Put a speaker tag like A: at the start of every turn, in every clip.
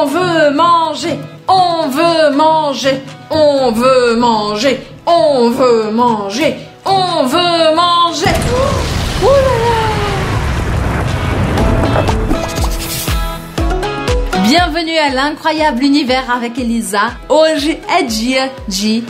A: On veut manger, on veut manger, on veut manger, on veut manger, on veut manger. Ouh là là Bienvenue à l'incroyable univers avec Elisa. Hoje é dia de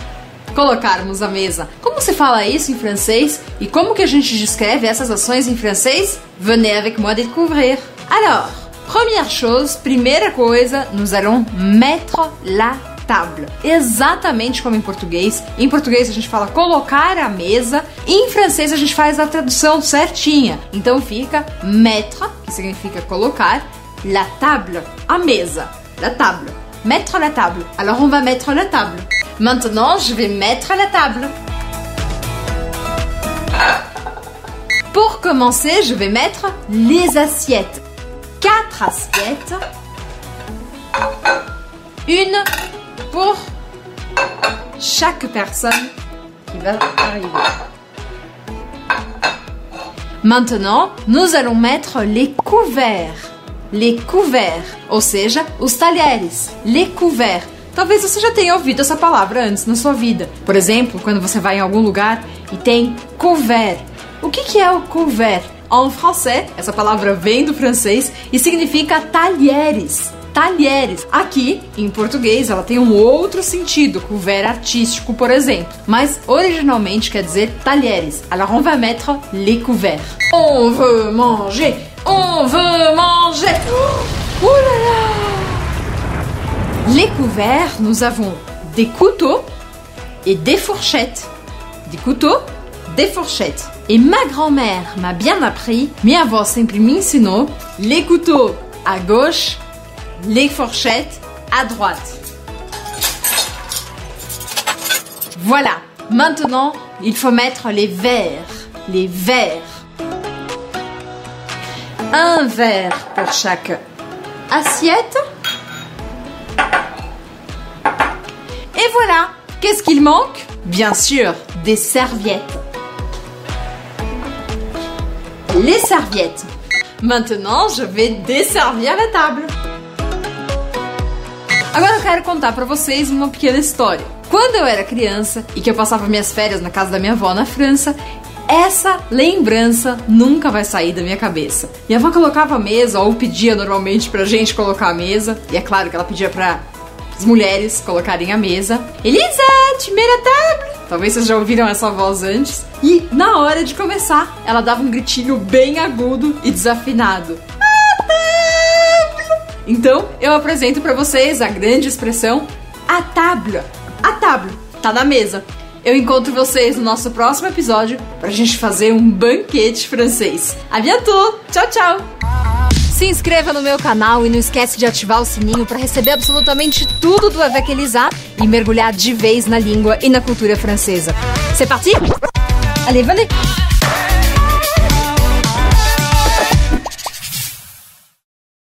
A: colocarmos a mesa. Como se fala isso em francês? E como que a gente descreve essas ações em francês? Venez avec moi découvrir. Alors, première chose, primeira coisa, nous allons mettre la table. Exatamente como em português. Em português a gente fala colocar a mesa, em francês a gente faz a tradução certinha. Então fica mettre, que significa colocar, la table, a mesa, la table. Mettre la table. Alors on va mettre la table. Maintenant, je vais mettre la table. Pour commencer, je vais mettre les assiettes. Quatre assiettes. Une pour chaque personne qui va arriver. Maintenant, nous allons mettre les couverts. Les couverts, ou seja, os talheres. Les couverts. Talvez você já tenha ouvido essa palavra antes na sua vida. Por exemplo, quando você vai em algum lugar e tem couvert. O que, que é o couvert? En français, essa palavra vem do francês e significa talheres. Talheres. Aqui, em português, ela tem um outro sentido, couvert artístico, por exemplo. Mas originalmente quer dizer talheres. Alors on va mettre les couverts. On veut manger, on veut manger. Oh, là là Les couverts, nous avons des couteaux et des fourchettes. Des couteaux, des fourchettes. Et ma grand-mère m'a bien appris, minha avó sempre me les couteaux à gauche, les fourchettes à droite. Voilà, maintenant il faut mettre les verres. Les verres. Un verre pour chaque assiette. Et voilà, qu'est-ce qu'il manque? Bien sûr, des serviettes. Les serviettes. Maintenant, je vais desservir la table. Agora eu quero contar para vocês uma pequena história. Quando eu era criança e que eu passava minhas férias na casa da minha avó na França, essa lembrança nunca vai sair da minha cabeça. Minha avó colocava a mesa, ou pedia normalmente pra gente colocar a mesa, e é claro que ela pedia pra as mulheres colocarem a mesa. Elisa, primeira table! Talvez vocês já ouviram essa voz antes. E na hora de começar, ela dava um gritinho bem agudo e desafinado. Então, eu apresento para vocês a grande expressão a table. A table tá na mesa. Eu encontro vocês no nosso próximo episódio pra gente fazer um banquete francês. A bientôt! Tchau, tchau! Se inscreva no meu canal e não esquece de ativar o sininho para receber absolutamente tudo do Elisa e mergulhar de vez na língua e na cultura francesa. C'est parti? Allez, venez!